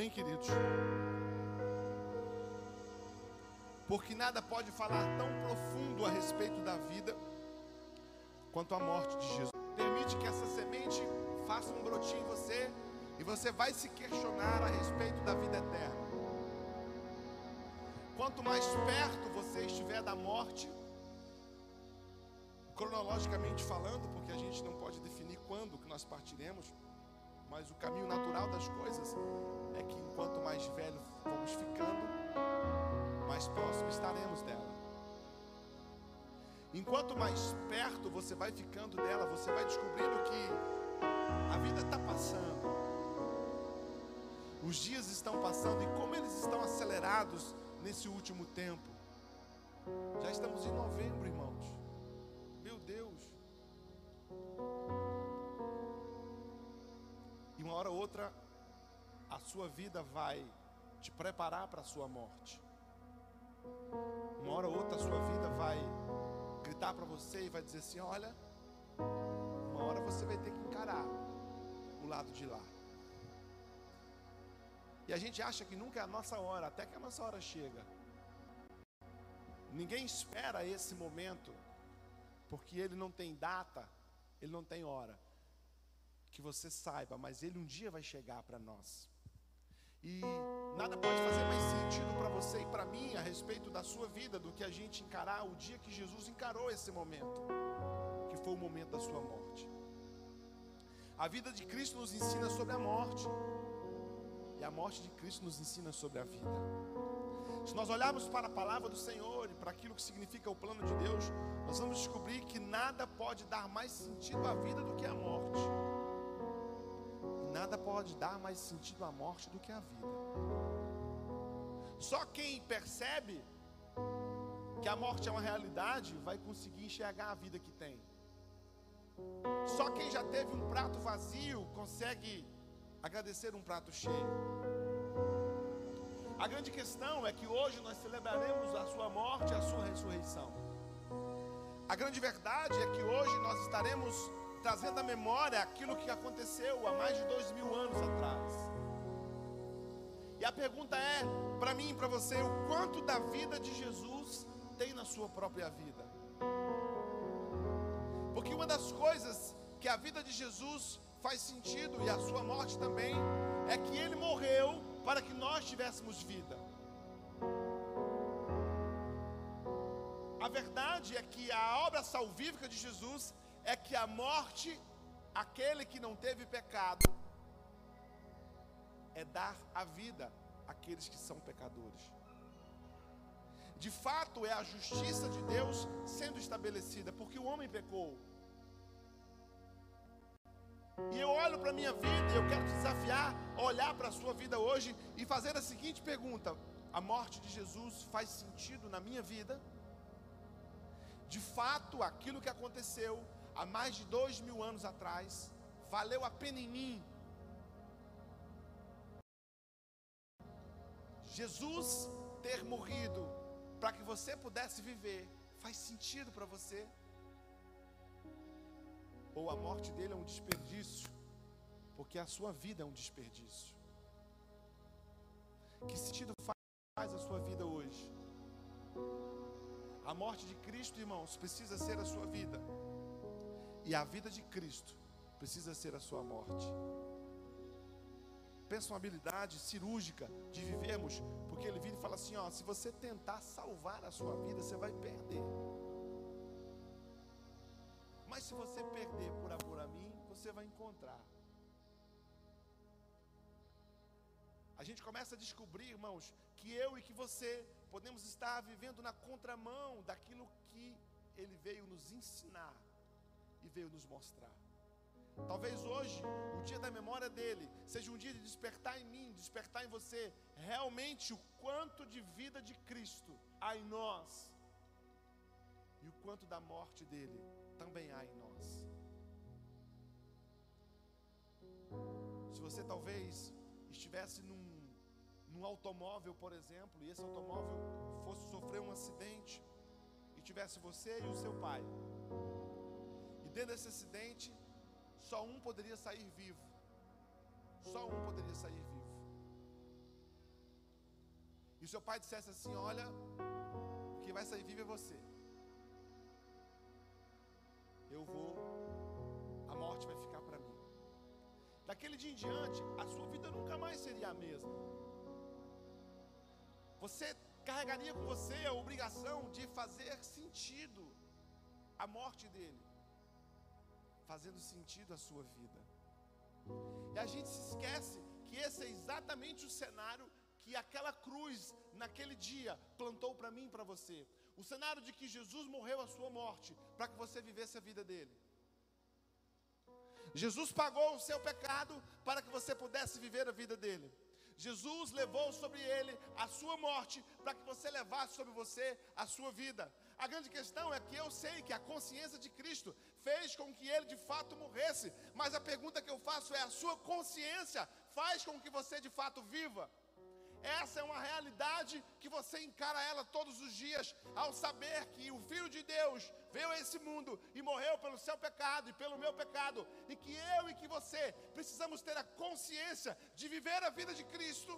Amém, queridos? Porque nada pode falar tão profundo a respeito da vida quanto a morte de Jesus. Permite que essa semente faça um brotinho em você e você vai se questionar a respeito da vida eterna. Quanto mais perto você estiver da morte, cronologicamente falando, porque a gente não pode definir quando que nós partiremos, mas o caminho natural das coisas é que enquanto mais velho vamos ficando, mais próximo estaremos dela. Enquanto mais perto você vai ficando dela, você vai descobrindo que a vida está passando. Os dias estão passando e como eles estão acelerados nesse último tempo. Já estamos em novembro, irmãos. Uma hora ou outra, a sua vida vai te preparar para a sua morte. Uma hora ou outra, a sua vida vai gritar para você e vai dizer assim: Olha, uma hora você vai ter que encarar o lado de lá. E a gente acha que nunca é a nossa hora, até que a nossa hora chega. Ninguém espera esse momento, porque ele não tem data, ele não tem hora que você saiba, mas ele um dia vai chegar para nós. E nada pode fazer mais sentido para você e para mim a respeito da sua vida do que a gente encarar o dia que Jesus encarou esse momento, que foi o momento da sua morte. A vida de Cristo nos ensina sobre a morte, e a morte de Cristo nos ensina sobre a vida. Se nós olharmos para a palavra do Senhor e para aquilo que significa o plano de Deus, nós vamos descobrir que nada pode dar mais sentido à vida do que a morte nada pode dar mais sentido à morte do que à vida. Só quem percebe que a morte é uma realidade vai conseguir enxergar a vida que tem. Só quem já teve um prato vazio consegue agradecer um prato cheio. A grande questão é que hoje nós celebraremos a sua morte e a sua ressurreição. A grande verdade é que hoje nós estaremos trazendo à memória aquilo que aconteceu há mais de dois mil anos atrás. E a pergunta é, para mim e para você, o quanto da vida de Jesus tem na sua própria vida? Porque uma das coisas que a vida de Jesus faz sentido e a sua morte também é que ele morreu para que nós tivéssemos vida. A verdade é que a obra salvífica de Jesus é que a morte, aquele que não teve pecado, é dar a vida àqueles que são pecadores. De fato, é a justiça de Deus sendo estabelecida, porque o homem pecou. E eu olho para a minha vida e eu quero te desafiar a olhar para a sua vida hoje e fazer a seguinte pergunta: a morte de Jesus faz sentido na minha vida? De fato, aquilo que aconteceu há mais de dois mil anos atrás, valeu a pena em mim. Jesus ter morrido para que você pudesse viver, faz sentido para você? Ou a morte dele é um desperdício, porque a sua vida é um desperdício? Que sentido faz a sua vida hoje? A morte de Cristo, irmãos, precisa ser a sua vida. E a vida de Cristo precisa ser a sua morte. Pensa uma habilidade cirúrgica de vivermos, porque ele vira e fala assim: ó, se você tentar salvar a sua vida, você vai perder. Mas se você perder por amor a mim, você vai encontrar. A gente começa a descobrir, irmãos, que eu e que você podemos estar vivendo na contramão daquilo que ele veio nos ensinar e veio nos mostrar. Talvez hoje, o dia da memória dele, seja um dia de despertar em mim, despertar em você, realmente o quanto de vida de Cristo há em nós e o quanto da morte dele também há em nós. Se você talvez estivesse num, num automóvel, por exemplo, e esse automóvel fosse sofrer um acidente, e tivesse você e o seu pai, dentro desse acidente, só um poderia sair vivo. Só um poderia sair vivo. e seu pai dissesse assim: Olha, quem vai sair vivo é você. Eu vou, a morte vai ficar para mim. Daquele dia em diante, a sua vida nunca mais seria a mesma. Você carregaria com você a obrigação de fazer sentido a morte dele, fazendo sentido a sua vida. E a gente se esquece que esse é exatamente o cenário que aquela cruz naquele dia plantou para mim e para você. O cenário de que Jesus morreu a sua morte para que você vivesse a vida dele. Jesus pagou o seu pecado para que você pudesse viver a vida dele. Jesus levou sobre ele a sua morte para que você levasse sobre você a sua vida. A grande questão é que eu sei que a consciência de Cristo fez com que ele de fato morresse, mas a pergunta que eu faço é: a sua consciência faz com que você de fato viva? Essa é uma realidade que você encara ela todos os dias, ao saber que o Filho de Deus veio a esse mundo e morreu pelo seu pecado e pelo meu pecado, e que eu e que você precisamos ter a consciência de viver a vida de Cristo.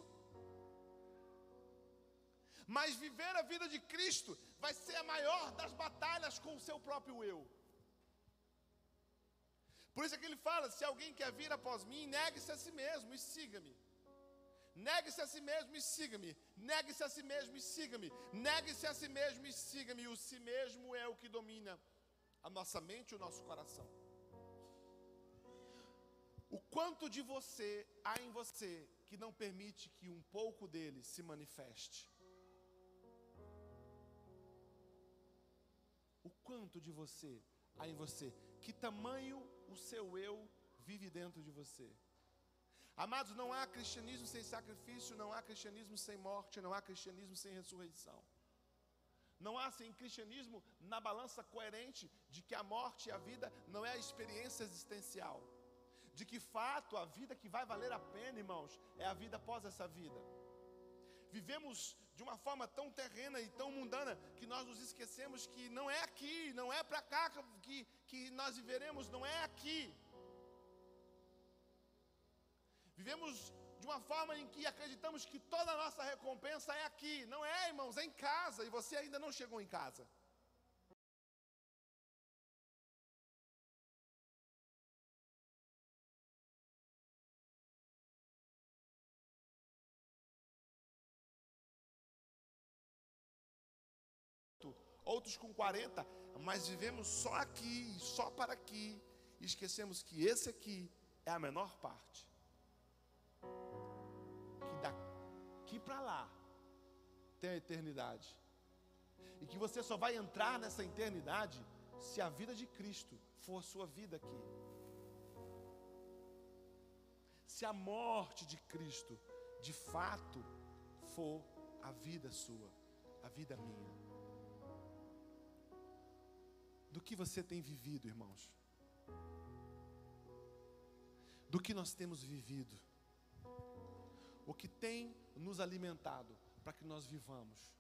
Mas viver a vida de Cristo vai ser a maior das batalhas com o seu próprio eu. Por isso é que ele fala: se alguém quer vir após mim, negue-se a si mesmo e siga-me. Negue-se a si mesmo e siga-me. Negue-se a si mesmo e siga-me. Negue-se a si mesmo e siga-me. O si mesmo é o que domina a nossa mente e o nosso coração. O quanto de você há em você que não permite que um pouco dele se manifeste? O quanto de você há em você? Que tamanho o seu eu vive dentro de você? Amados, não há cristianismo sem sacrifício, não há cristianismo sem morte, não há cristianismo sem ressurreição. Não há sem cristianismo na balança coerente de que a morte e a vida não é a experiência existencial. De que fato a vida que vai valer a pena, irmãos, é a vida após essa vida. Vivemos de uma forma tão terrena e tão mundana que nós nos esquecemos que não é aqui, não é para cá que, que nós viveremos, não é aqui. Vivemos de uma forma em que acreditamos que toda a nossa recompensa é aqui. Não é, irmãos, é em casa e você ainda não chegou em casa. Outros com 40, mas vivemos só aqui, só para aqui, e esquecemos que esse aqui é a menor parte. daqui para lá tem a eternidade. E que você só vai entrar nessa eternidade se a vida de Cristo for a sua vida aqui. Se a morte de Cristo de fato for a vida sua, a vida minha. Do que você tem vivido, irmãos? Do que nós temos vivido? o que tem nos alimentado para que nós vivamos?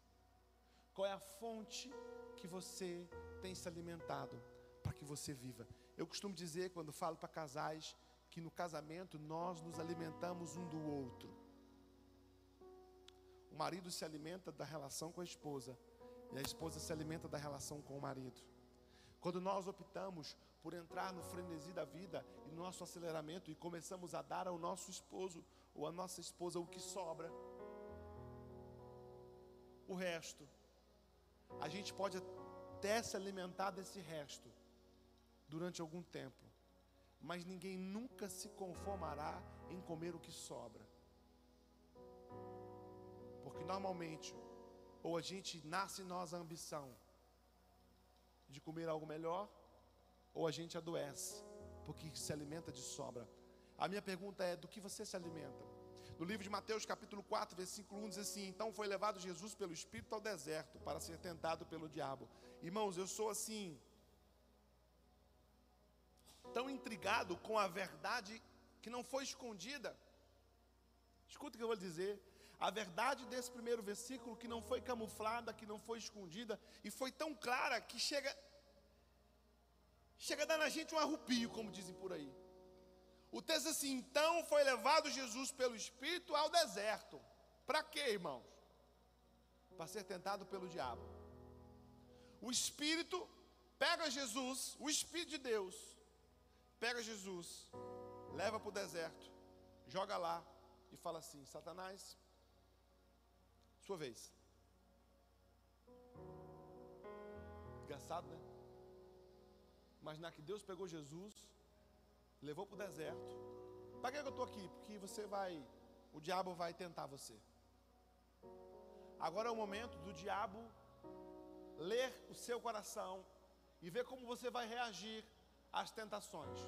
Qual é a fonte que você tem se alimentado para que você viva? Eu costumo dizer, quando falo para casais, que no casamento nós nos alimentamos um do outro. O marido se alimenta da relação com a esposa, e a esposa se alimenta da relação com o marido. Quando nós optamos por entrar no frenesi da vida e no nosso aceleramento e começamos a dar ao nosso esposo ou à nossa esposa o que sobra, o resto, a gente pode até se alimentar desse resto durante algum tempo, mas ninguém nunca se conformará em comer o que sobra, porque normalmente, ou a gente nasce em nós a ambição de comer algo melhor, ou a gente adoece, porque se alimenta de sobra. A minha pergunta é: do que você se alimenta? No livro de Mateus, capítulo 4, versículo 1, diz assim: Então foi levado Jesus pelo Espírito ao deserto para ser tentado pelo diabo. Irmãos, eu sou assim, tão intrigado com a verdade que não foi escondida. Escuta o que eu vou dizer. A verdade desse primeiro versículo que não foi camuflada, que não foi escondida e foi tão clara que chega chega a dar na gente um arrupio, como dizem por aí. O texto diz assim: então foi levado Jesus pelo Espírito ao deserto. Para quê, irmãos? para ser tentado pelo diabo. O Espírito pega Jesus, o Espírito de Deus, pega Jesus, leva para o deserto, joga lá e fala assim: Satanás, sua vez. Engraçado, né? Imaginar que Deus pegou Jesus, levou para o deserto. Para que eu estou aqui? Porque você vai, o diabo vai tentar você. Agora é o momento do diabo ler o seu coração e ver como você vai reagir às tentações.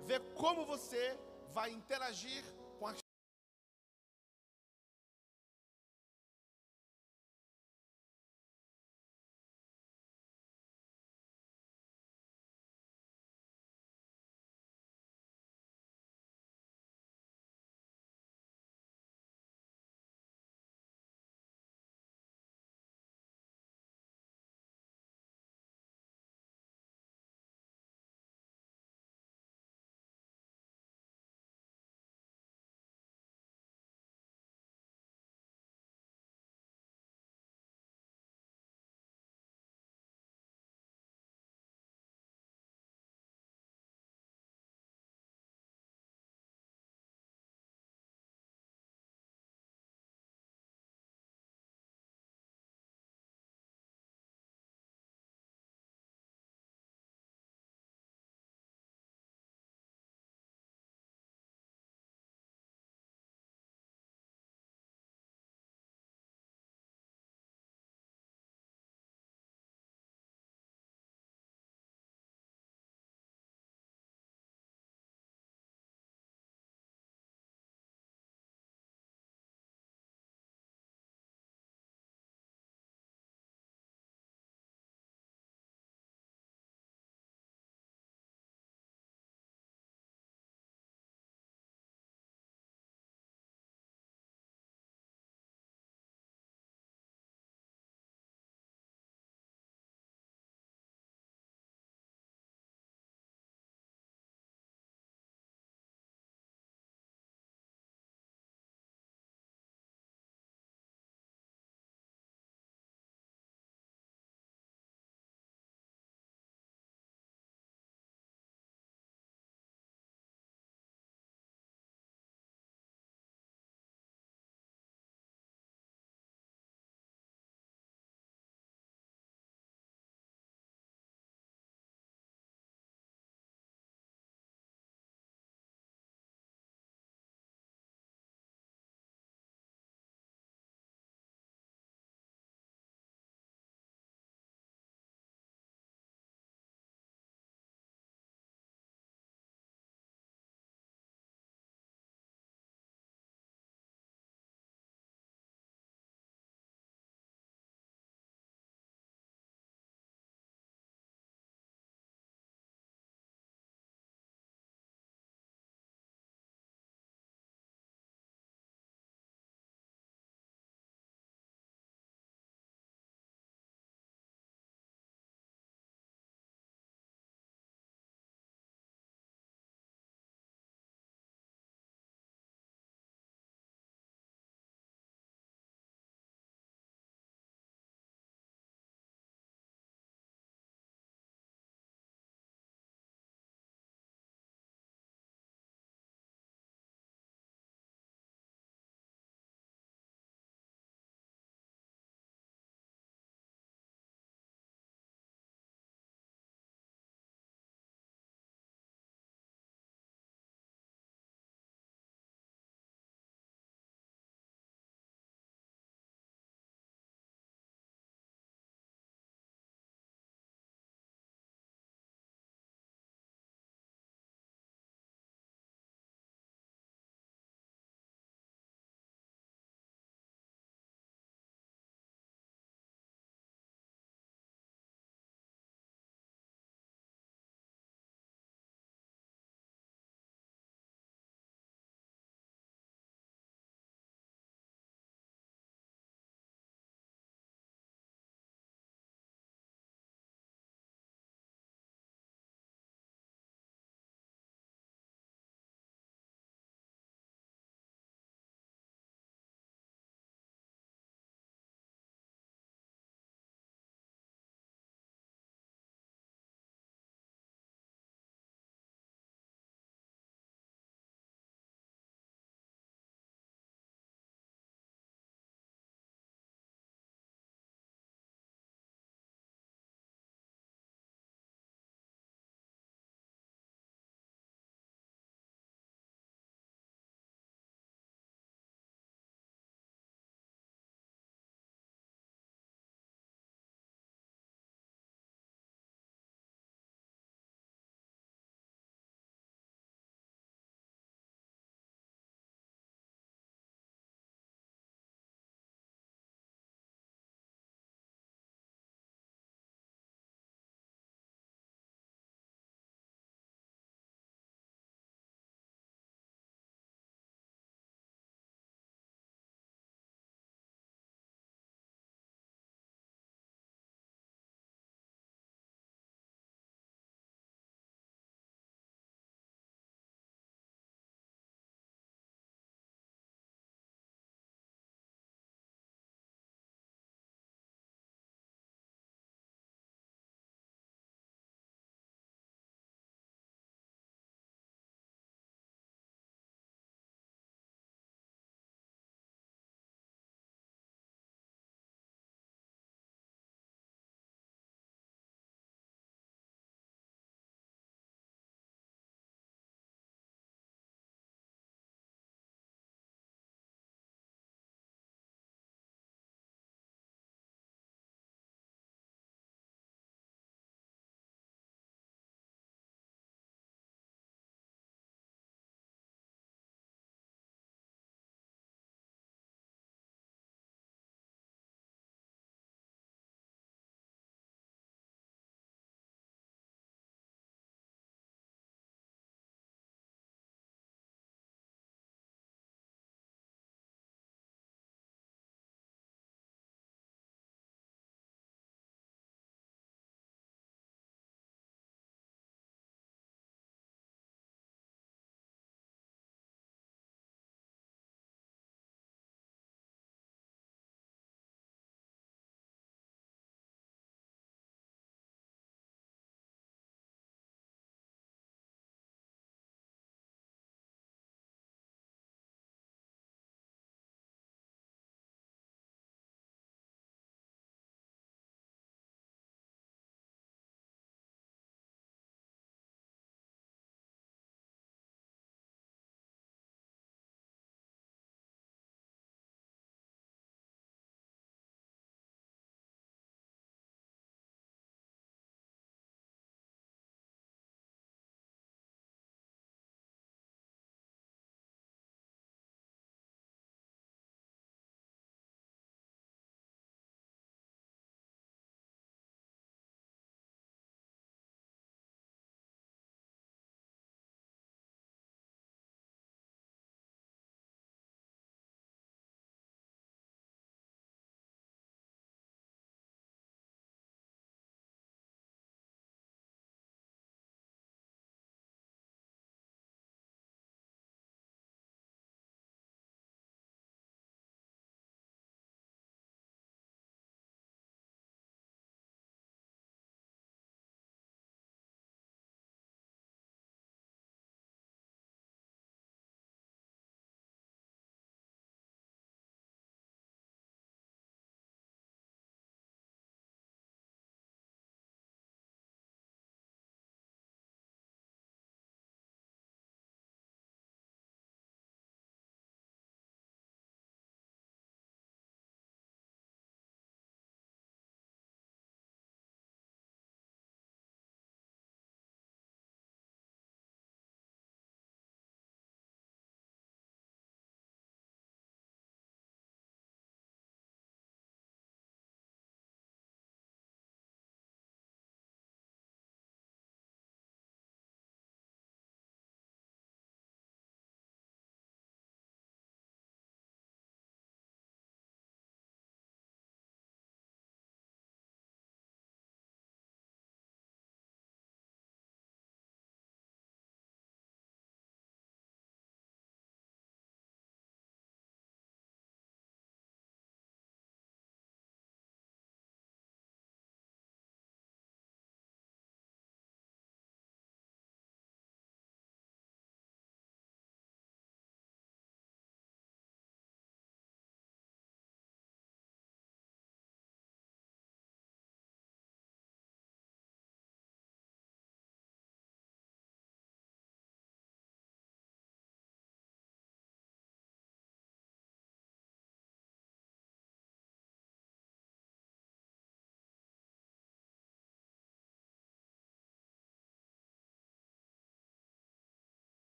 Ver como você vai interagir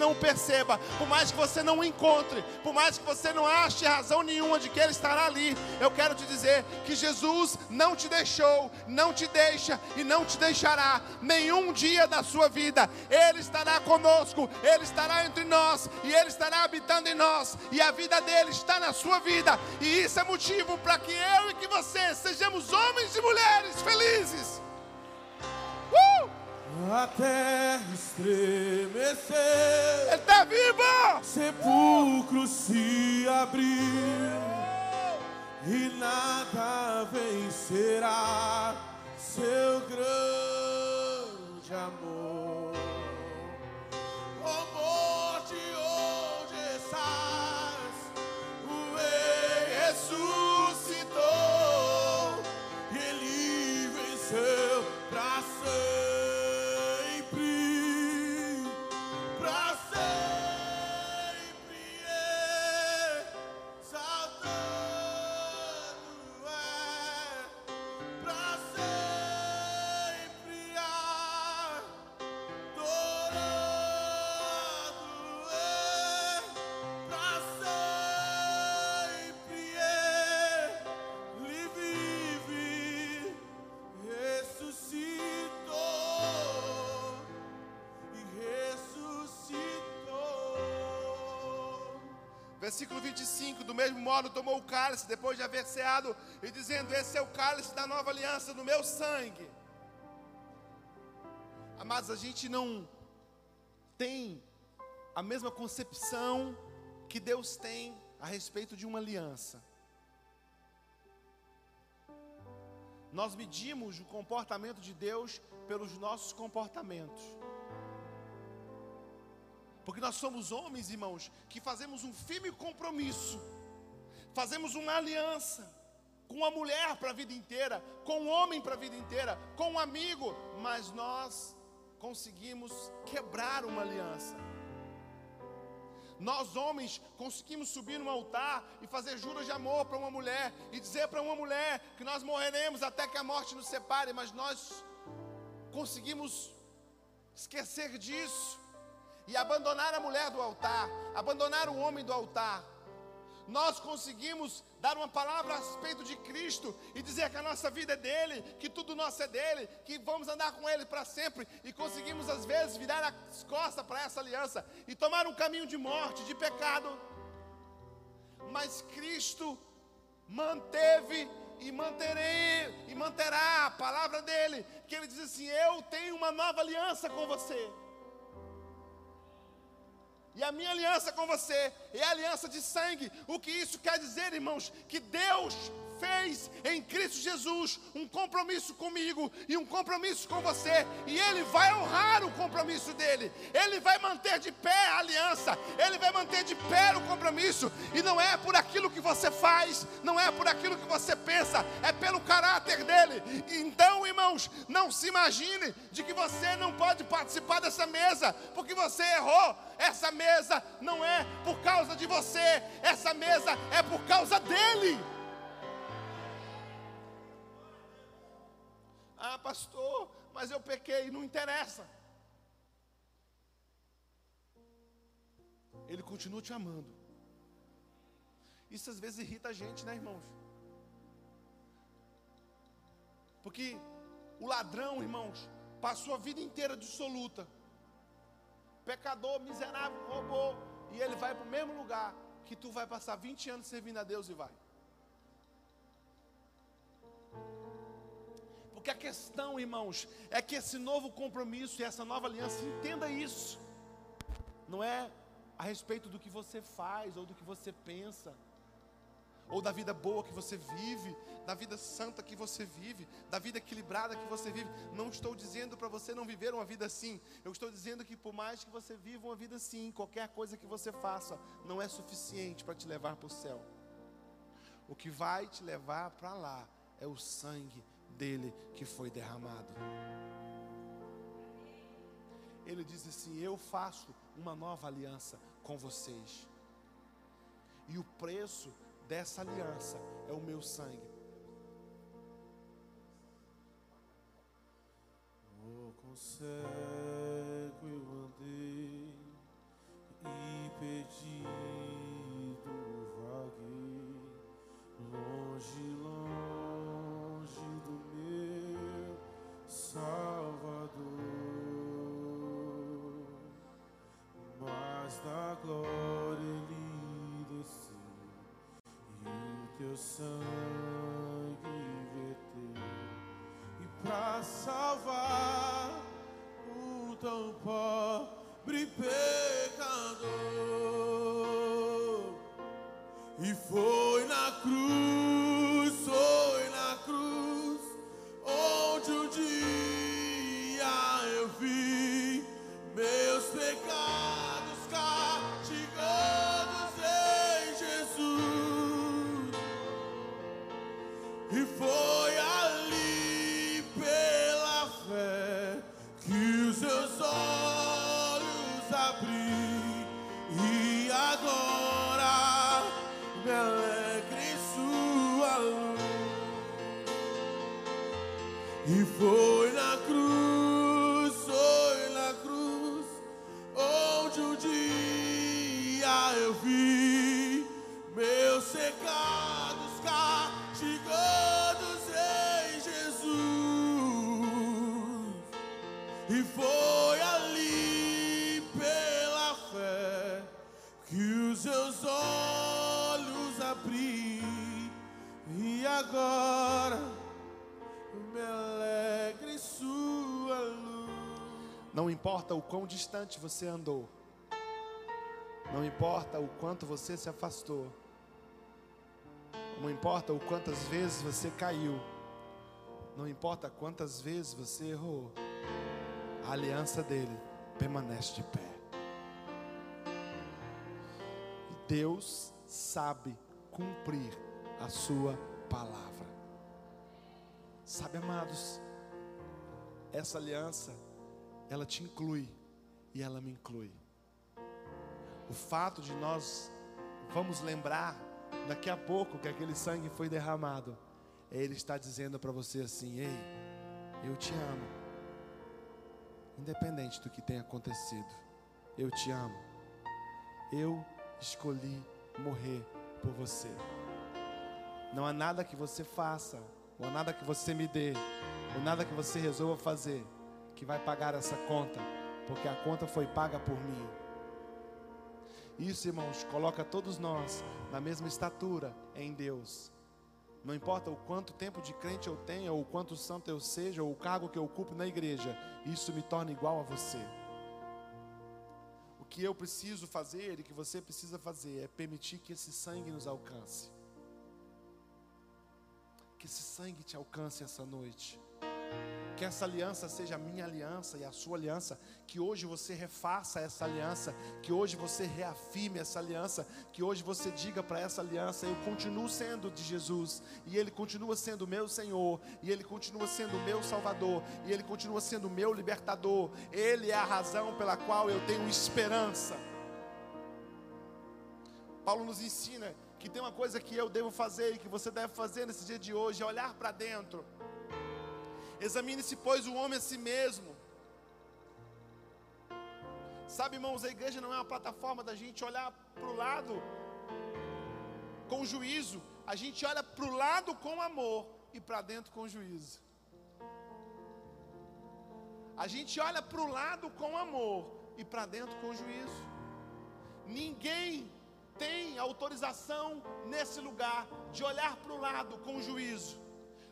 não perceba, por mais que você não o encontre, por mais que você não ache razão nenhuma de que Ele estará ali, eu quero te dizer que Jesus não te deixou, não te deixa e não te deixará nenhum dia da sua vida. Ele estará conosco, Ele estará entre nós e Ele estará habitando em nós, e a vida dele está na sua vida, e isso é motivo para que eu e que você sejamos homens e mulheres felizes. Uh! A terra estremecer, Ele está vivo! sepulcro se abrir e nada vencerá seu grande amor. Do mesmo modo tomou o cálice depois de haver ceado, e dizendo: Esse é o cálice da nova aliança no meu sangue. Amados, a gente não tem a mesma concepção que Deus tem a respeito de uma aliança. Nós medimos o comportamento de Deus pelos nossos comportamentos. Porque nós somos homens, irmãos, que fazemos um firme compromisso, fazemos uma aliança com uma mulher para a vida inteira, com um homem para a vida inteira, com um amigo, mas nós conseguimos quebrar uma aliança. Nós homens conseguimos subir no altar e fazer juras de amor para uma mulher e dizer para uma mulher que nós morreremos até que a morte nos separe, mas nós conseguimos esquecer disso e abandonar a mulher do altar, abandonar o homem do altar. Nós conseguimos dar uma palavra a respeito de Cristo e dizer que a nossa vida é dele, que tudo nosso é dele, que vamos andar com ele para sempre e conseguimos às vezes virar as costas para essa aliança e tomar um caminho de morte, de pecado. Mas Cristo manteve e manterei e manterá a palavra dele, que ele diz assim: "Eu tenho uma nova aliança com você". E a minha aliança com você é a aliança de sangue. O que isso quer dizer, irmãos? Que Deus fez em Cristo Jesus um compromisso comigo e um compromisso com você, e Ele vai honrar o compromisso dele, Ele vai manter de pé a aliança, Ele vai manter de pé o compromisso, e não é por aquilo que você faz, não é por aquilo que você pensa, é pelo caráter dele. Então, irmãos, não se imagine de que você não pode participar dessa mesa, porque você errou. Essa mesa não é por causa de você, essa mesa é por causa dele. Ah, pastor, mas eu pequei, não interessa. Ele continua te amando. Isso às vezes irrita a gente, né, irmãos? Porque o ladrão, irmãos, passou a vida inteira dissoluta. Pecador, miserável, roubou. E ele vai para o mesmo lugar que tu vai passar 20 anos servindo a Deus e vai. Porque a questão, irmãos, é que esse novo compromisso e essa nova aliança, entenda isso. Não é a respeito do que você faz ou do que você pensa, ou da vida boa que você vive, da vida santa que você vive, da vida equilibrada que você vive. Não estou dizendo para você não viver uma vida assim. Eu estou dizendo que por mais que você viva uma vida assim, qualquer coisa que você faça não é suficiente para te levar para o céu. O que vai te levar para lá é o sangue dele que foi derramado. Ele diz assim: Eu faço uma nova aliança com vocês. E o preço dessa aliança é o meu sangue. Oh, o consegue eu andei e pedido vaguei longe. Glória ele desceu e o teu sangue verteu. E pra salvar o tão pobre pecador e foi na cruz, importa o quão distante você andou, não importa o quanto você se afastou, não importa o quantas vezes você caiu, não importa quantas vezes você errou, a aliança dele permanece de pé. Deus sabe cumprir a sua palavra. Sabe, amados, essa aliança, ela te inclui e ela me inclui. O fato de nós vamos lembrar daqui a pouco que aquele sangue foi derramado, é Ele está dizendo para você assim: Ei, eu te amo, independente do que tenha acontecido, eu te amo. Eu escolhi morrer por você. Não há nada que você faça, ou nada que você me dê, ou nada que você resolva fazer, que vai pagar essa conta, porque a conta foi paga por mim. Isso, irmãos, coloca todos nós na mesma estatura em Deus. Não importa o quanto tempo de crente eu tenha, ou o quanto santo eu seja, ou o cargo que eu ocupo na igreja, isso me torna igual a você. O que eu preciso fazer e que você precisa fazer é permitir que esse sangue nos alcance. Que esse sangue te alcance essa noite. Que essa aliança seja a minha aliança e a sua aliança. Que hoje você refaça essa aliança. Que hoje você reafirme essa aliança. Que hoje você diga para essa aliança: Eu continuo sendo de Jesus. E Ele continua sendo meu Senhor. E Ele continua sendo meu Salvador. E Ele continua sendo meu libertador. Ele é a razão pela qual eu tenho esperança. Paulo nos ensina que tem uma coisa que eu devo fazer e que você deve fazer nesse dia de hoje: é olhar para dentro. Examine-se, pois, o homem a si mesmo. Sabe, irmãos, a igreja não é uma plataforma da gente olhar para o lado com juízo. A gente olha para o lado com amor e para dentro com juízo. A gente olha para o lado com amor e para dentro com juízo. Ninguém tem autorização nesse lugar de olhar para o lado com juízo.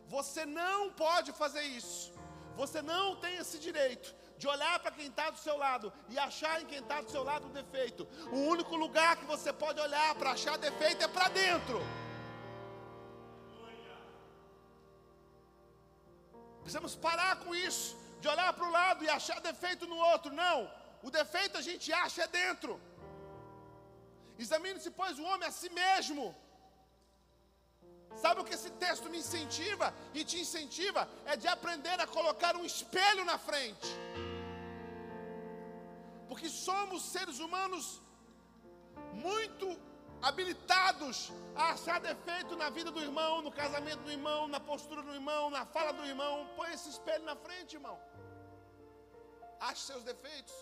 Você não pode fazer isso. Você não tem esse direito de olhar para quem está do seu lado e achar em quem está do seu lado um defeito. O único lugar que você pode olhar para achar defeito é para dentro. Precisamos parar com isso, de olhar para o lado e achar defeito no outro. Não, o defeito a gente acha é dentro. Examine-se, pois, o homem a si mesmo. Sabe o que esse texto me incentiva e te incentiva? É de aprender a colocar um espelho na frente. Porque somos seres humanos muito habilitados a achar defeito na vida do irmão, no casamento do irmão, na postura do irmão, na fala do irmão. Põe esse espelho na frente, irmão. Ache seus defeitos.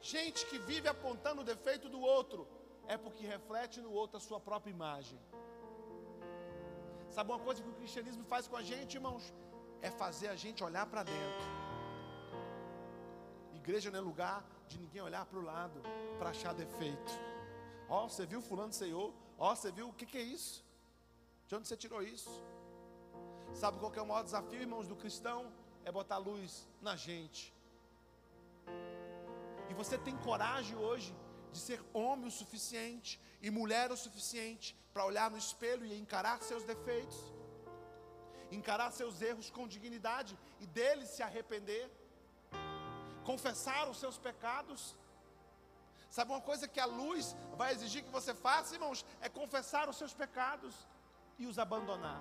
Gente que vive apontando o defeito do outro é porque reflete no outro a sua própria imagem. Sabe uma coisa que o cristianismo faz com a gente, irmãos? É fazer a gente olhar para dentro. Igreja não é lugar de ninguém olhar para o lado para achar defeito. Ó, oh, você viu fulano Senhor? Ó, oh, você viu o que, que é isso? De onde você tirou isso? Sabe qual é o maior desafio, irmãos, do cristão? É botar luz na gente. E você tem coragem hoje de ser homem o suficiente e mulher o suficiente para olhar no espelho e encarar seus defeitos, encarar seus erros com dignidade e deles se arrepender, confessar os seus pecados. Sabe uma coisa que a luz vai exigir que você faça, irmãos? É confessar os seus pecados e os abandonar.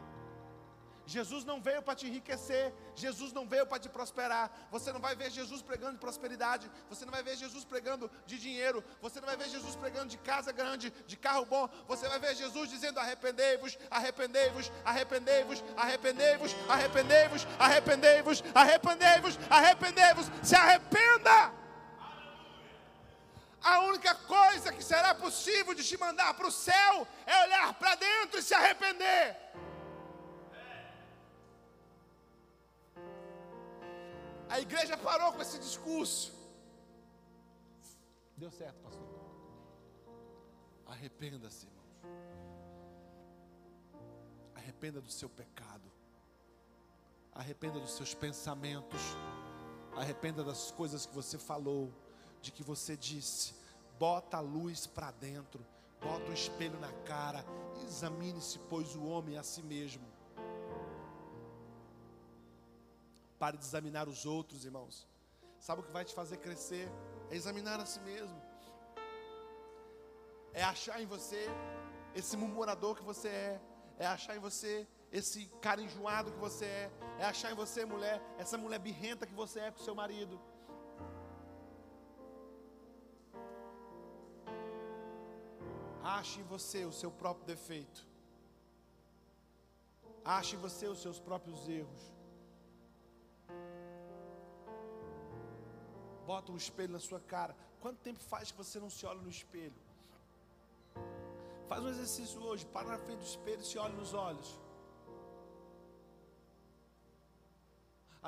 Jesus não veio para te enriquecer, Jesus não veio para te prosperar. Você não vai ver Jesus pregando de prosperidade, você não vai ver Jesus pregando de dinheiro, você não vai ver Jesus pregando de casa grande, de carro bom. Você vai ver Jesus dizendo: arrependei-vos, arrependei-vos, arrependei-vos, arrependei-vos, arrependei-vos, arrependei-vos, arrependei-vos, arrependei-vos. Se arrependa. A única coisa que será possível de te mandar para o céu é olhar para dentro e se arrepender. A igreja parou com esse discurso. Deu certo, pastor. Arrependa-se, irmãos. Arrependa do seu pecado. Arrependa dos seus pensamentos. Arrependa das coisas que você falou, de que você disse. Bota a luz para dentro. Bota o espelho na cara. Examine-se, pois o homem a si mesmo. Pare de examinar os outros, irmãos. Sabe o que vai te fazer crescer? É examinar a si mesmo. É achar em você esse murmurador que você é. É achar em você esse cara enjoado que você é. É achar em você, mulher, essa mulher birrenta que você é com seu marido. Ache em você o seu próprio defeito. Ache em você os seus próprios erros. Bota um espelho na sua cara. Quanto tempo faz que você não se olha no espelho? Faz um exercício hoje, para na frente do espelho e se olha nos olhos.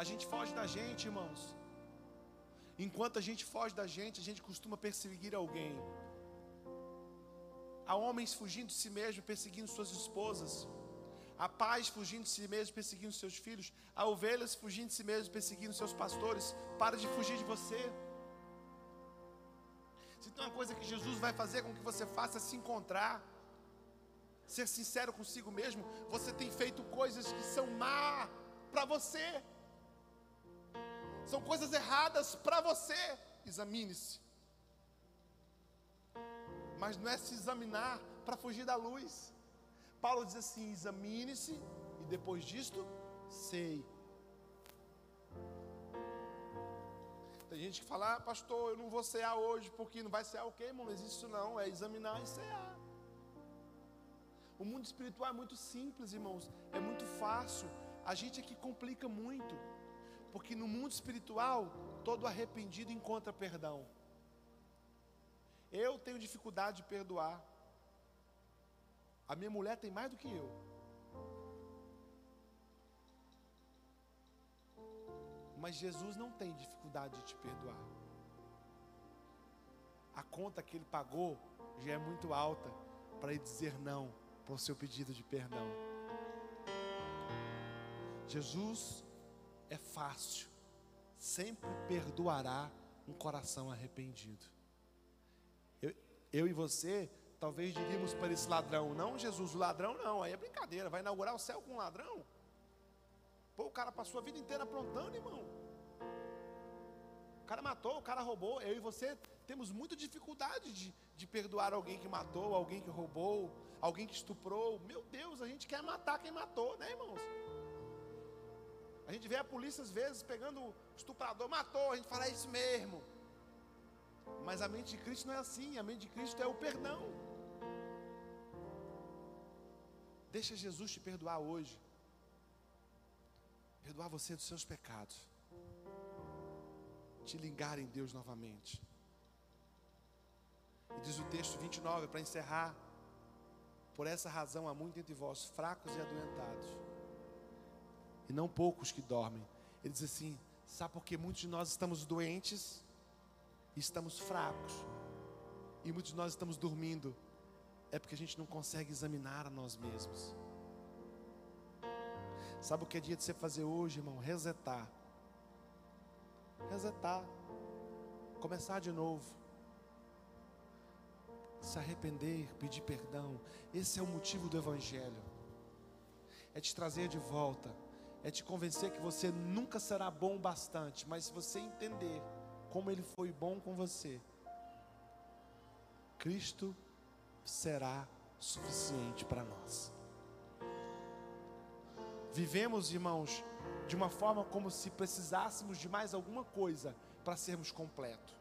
A gente foge da gente, irmãos. Enquanto a gente foge da gente, a gente costuma perseguir alguém. Há homens fugindo de si mesmo, perseguindo suas esposas. Há pais fugindo de si mesmo, perseguindo seus filhos. Há ovelhas fugindo de si mesmo, perseguindo seus pastores. Para de fugir de você. Se tem uma coisa que Jesus vai fazer com que você faça é se encontrar, ser sincero consigo mesmo, você tem feito coisas que são má para você. São coisas erradas para você. Examine-se. Mas não é se examinar para fugir da luz. Paulo diz assim: examine-se e depois disto, sei. Tem gente que fala, ah, pastor, eu não vou cear hoje, porque não vai cear o quê, irmão? Não existe isso não, é examinar e cear. O mundo espiritual é muito simples, irmãos, é muito fácil. A gente aqui complica muito, porque no mundo espiritual, todo arrependido encontra perdão. Eu tenho dificuldade de perdoar. A minha mulher tem mais do que eu. Mas Jesus não tem dificuldade de te perdoar. A conta que ele pagou já é muito alta para ele dizer não para o seu pedido de perdão. Jesus é fácil, sempre perdoará um coração arrependido. Eu, eu e você Talvez diríamos para esse ladrão, não Jesus, o ladrão não, aí é brincadeira, vai inaugurar o céu com um ladrão. Pô, o cara passou a vida inteira aprontando, irmão. O cara matou, o cara roubou. Eu e você temos muita dificuldade de, de perdoar alguém que matou, alguém que roubou, alguém que estuprou. Meu Deus, a gente quer matar quem matou, né, irmãos? A gente vê a polícia às vezes pegando o estuprador, matou, a gente fala é isso mesmo. Mas a mente de Cristo não é assim, a mente de Cristo é o perdão. Deixa Jesus te perdoar hoje. Perdoar você dos seus pecados. Te ligar em Deus novamente. E diz o texto 29, para encerrar. Por essa razão há muito entre vós, fracos e adoentados. E não poucos que dormem. Ele diz assim: sabe por que muitos de nós estamos doentes? estamos fracos, e muitos de nós estamos dormindo, é porque a gente não consegue examinar a nós mesmos. Sabe o que é dia de você fazer hoje, irmão? Resetar. Resetar. Começar de novo. Se arrepender, pedir perdão. Esse é o motivo do Evangelho. É te trazer de volta. É te convencer que você nunca será bom o bastante. Mas se você entender como Ele foi bom com você, Cristo será suficiente para nós. Vivemos, irmãos, de uma forma como se precisássemos de mais alguma coisa para sermos completos.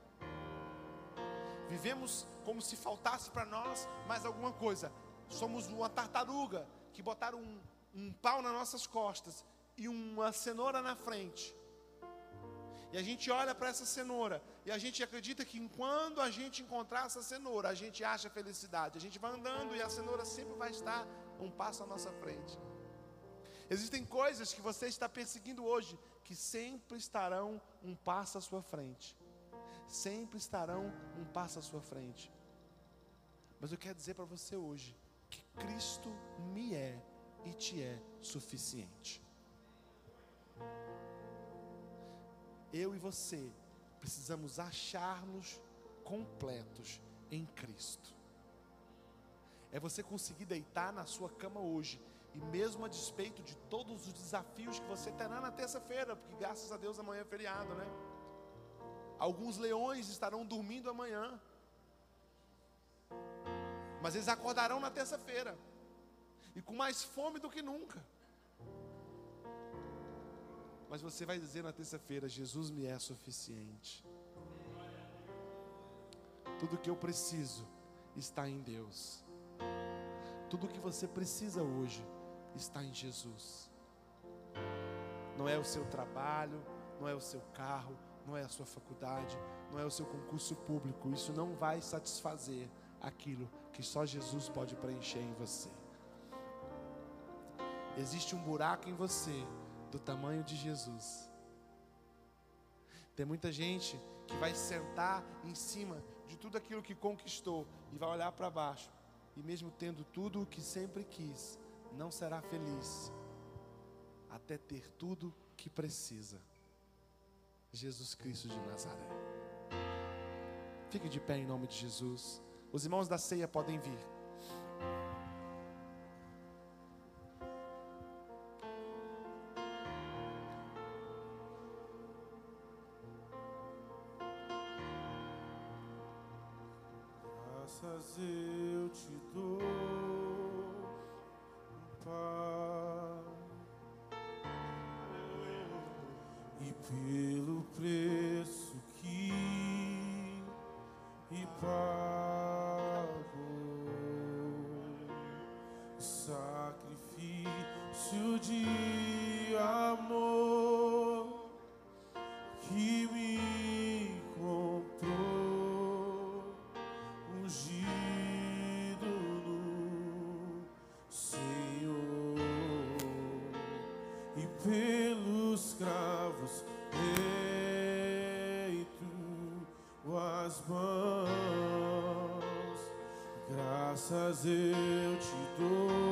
Vivemos como se faltasse para nós mais alguma coisa. Somos uma tartaruga que botaram um, um pau nas nossas costas e uma cenoura na frente. E a gente olha para essa cenoura e a gente acredita que quando a gente encontrar essa cenoura, a gente acha felicidade. A gente vai andando e a cenoura sempre vai estar um passo à nossa frente. Existem coisas que você está perseguindo hoje que sempre estarão um passo à sua frente. Sempre estarão um passo à sua frente. Mas eu quero dizer para você hoje que Cristo me é e te é suficiente. Eu e você precisamos achar-nos completos em Cristo. É você conseguir deitar na sua cama hoje e mesmo a despeito de todos os desafios que você terá na terça-feira, porque graças a Deus amanhã é feriado, né? Alguns leões estarão dormindo amanhã. Mas eles acordarão na terça-feira. E com mais fome do que nunca. Mas você vai dizer na terça-feira: Jesus me é suficiente. Tudo que eu preciso está em Deus. Tudo que você precisa hoje está em Jesus. Não é o seu trabalho, não é o seu carro, não é a sua faculdade, não é o seu concurso público. Isso não vai satisfazer aquilo que só Jesus pode preencher em você. Existe um buraco em você do tamanho de Jesus. Tem muita gente que vai sentar em cima de tudo aquilo que conquistou e vai olhar para baixo, e mesmo tendo tudo o que sempre quis, não será feliz até ter tudo que precisa. Jesus Cristo de Nazaré. Fique de pé em nome de Jesus. Os irmãos da ceia podem vir. E graças eu te dou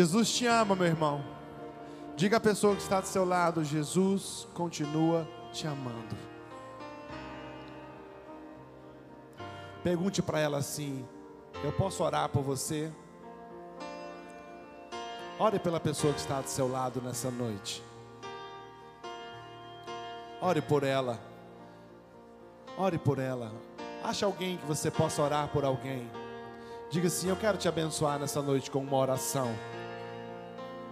Jesus te ama, meu irmão. Diga à pessoa que está do seu lado: Jesus continua te amando. Pergunte para ela assim: Eu posso orar por você? Ore pela pessoa que está do seu lado nessa noite. Ore por ela. Ore por ela. Ache alguém que você possa orar por alguém. Diga assim: Eu quero te abençoar nessa noite com uma oração.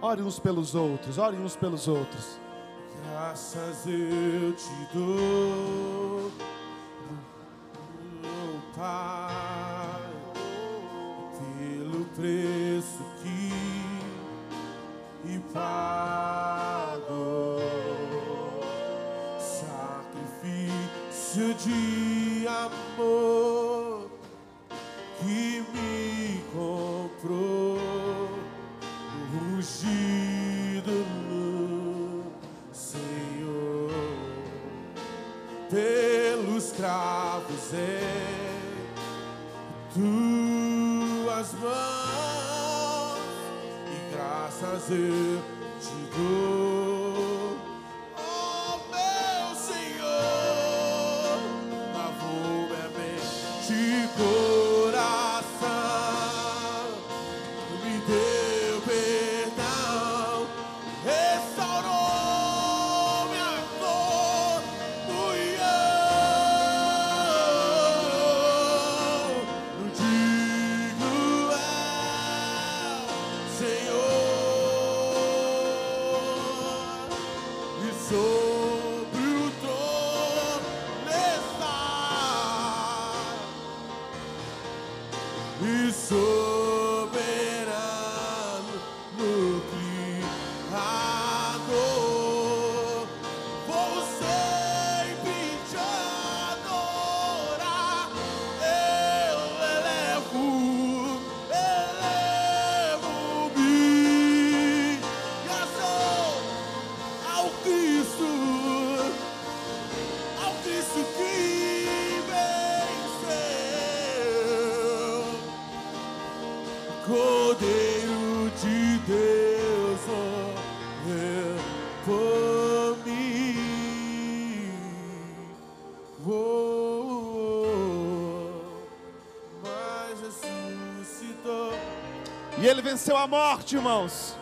Ore uns pelos outros, ore uns pelos outros. Graças eu te dou, meu Pai, pelo preço que me pagou, graças venceu a morte, irmãos.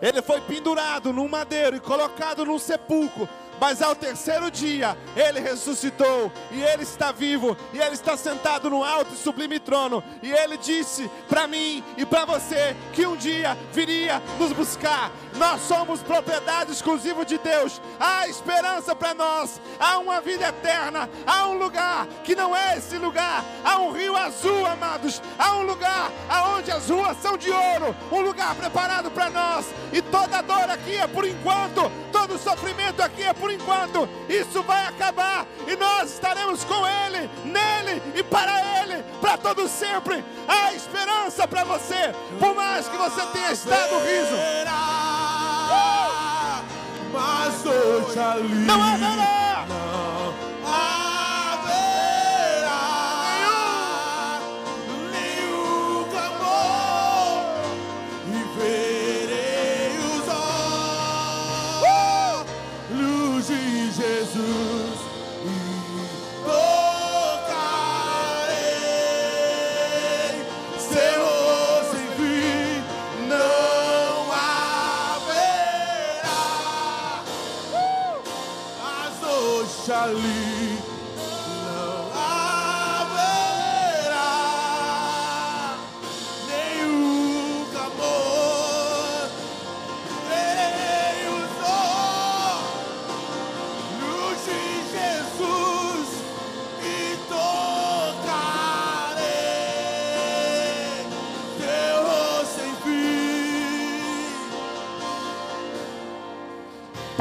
Ele foi pendurado num madeiro e colocado num sepulcro. Mas ao terceiro dia, ele ressuscitou e ele está vivo e ele está sentado no alto e sublime trono. E ele disse para mim e para você que um dia viria nos buscar. Nós somos propriedade exclusiva de Deus. Há esperança para nós, há uma vida eterna, há um lugar que não é esse lugar. Há um rio azul, amados. Há um lugar aonde as ruas são de ouro, um lugar preparado para nós. E toda dor aqui é por enquanto, todo sofrimento aqui é por enquanto. Isso vai acabar e nós estaremos com Ele, nele e para Ele, para todo sempre. Há esperança para você, por mais que você tenha estado riso. Mas hoje ali Não haverá.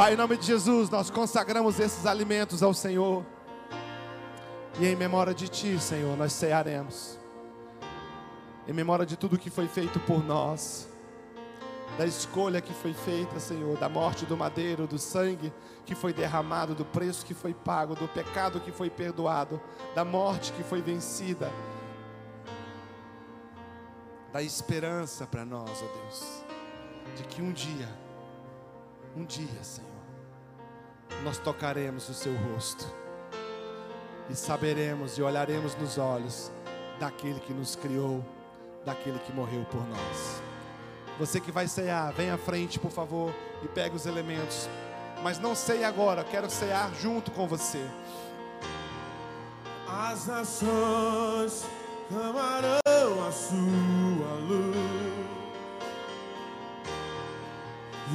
Pai, em nome de Jesus, nós consagramos esses alimentos ao Senhor. E em memória de Ti, Senhor, nós cearemos. Em memória de tudo que foi feito por nós. Da escolha que foi feita, Senhor, da morte do madeiro, do sangue que foi derramado, do preço que foi pago, do pecado que foi perdoado, da morte que foi vencida, da esperança para nós, ó Deus, de que um dia, um dia, Senhor, nós tocaremos o Seu rosto e saberemos e olharemos nos olhos daquele que nos criou, daquele que morreu por nós. Você que vai cear, vem à frente, por favor, e pega os elementos. Mas não sei agora, quero cear junto com você. As nações clamarão a sua luz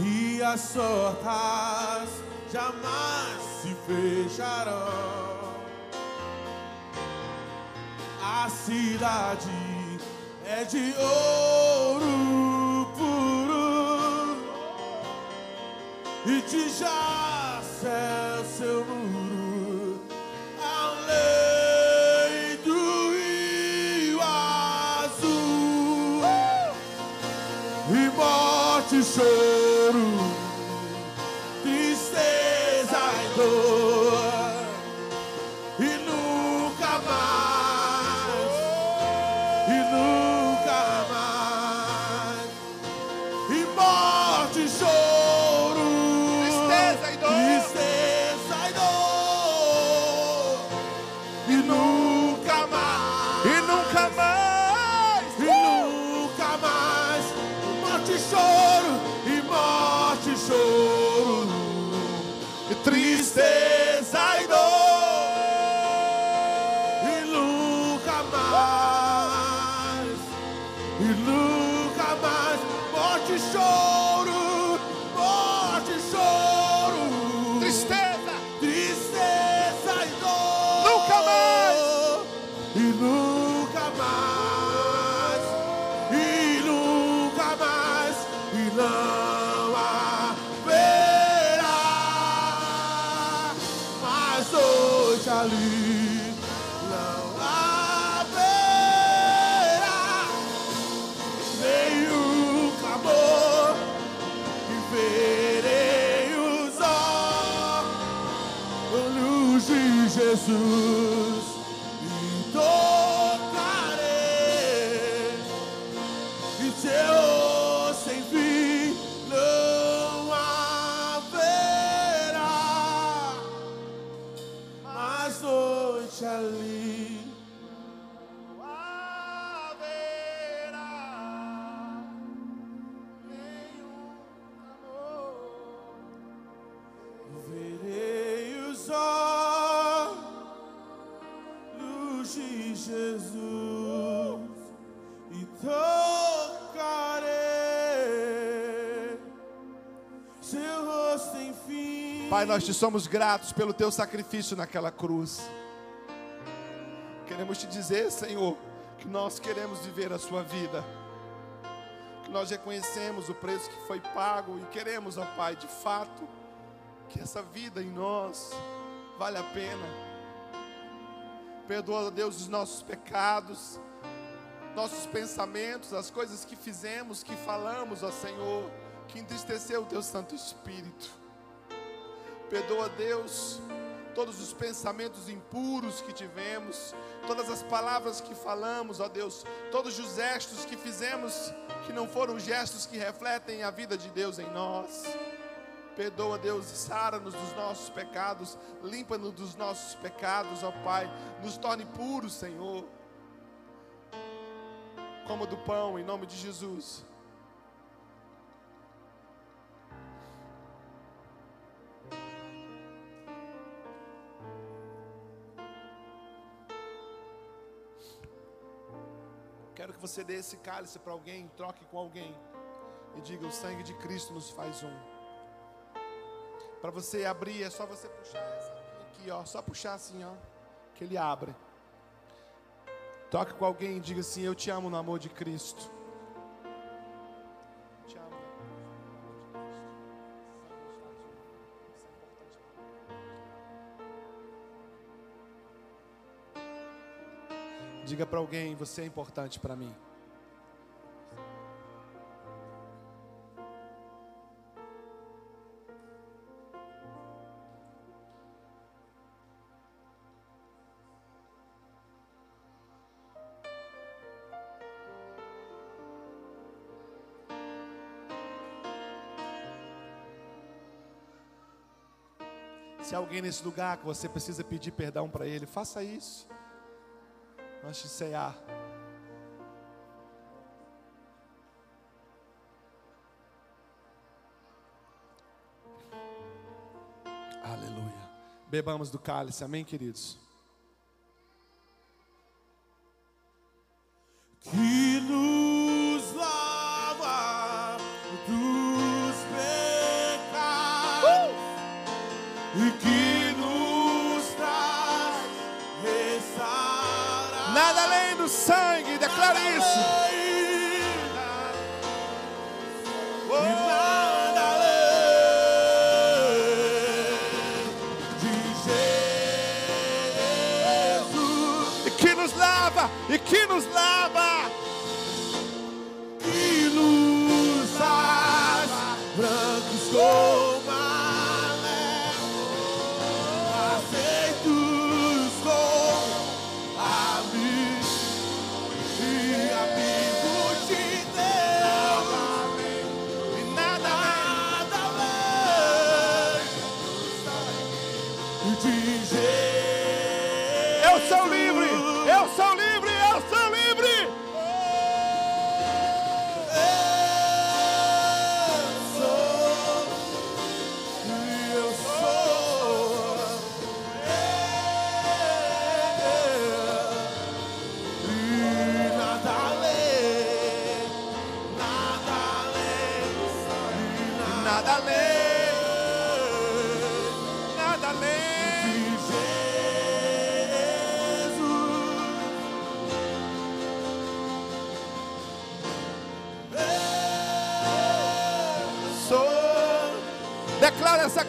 e as portas jamais se fecharão. A cidade é de ouro puro e de o seu muro. Seu rosto. Pai, nós te somos gratos pelo teu sacrifício naquela cruz. Queremos te dizer, Senhor, que nós queremos viver a sua vida. Que nós reconhecemos o preço que foi pago e queremos, ó Pai, de fato, que essa vida em nós vale a pena. Perdoa, Deus, os nossos pecados, nossos pensamentos, as coisas que fizemos, que falamos, ó Senhor, que entristeceu o teu Santo Espírito. Perdoa, Deus, todos os pensamentos impuros que tivemos, todas as palavras que falamos, ó Deus, todos os gestos que fizemos que não foram gestos que refletem a vida de Deus em nós. Perdoa, Deus, sara-nos dos nossos pecados, limpa-nos dos nossos pecados, ó Pai, nos torne puros, Senhor. Como do pão, em nome de Jesus. Que você dê esse cálice para alguém, troque com alguém e diga: o sangue de Cristo nos faz um. Para você abrir, é só você puxar essa aqui, ó, só puxar assim, ó, que ele abre. Toque com alguém e diga assim: Eu te amo no amor de Cristo. Te amo. no amor de Cristo. Diga para alguém: você é importante para mim. Se alguém nesse lugar que você precisa pedir perdão para ele, faça isso. Antes de cear. Aleluia. Bebamos do cálice, amém, queridos? que nos lava dos pecados e que nos traz restaurar. Nada além do sangue, declara isso.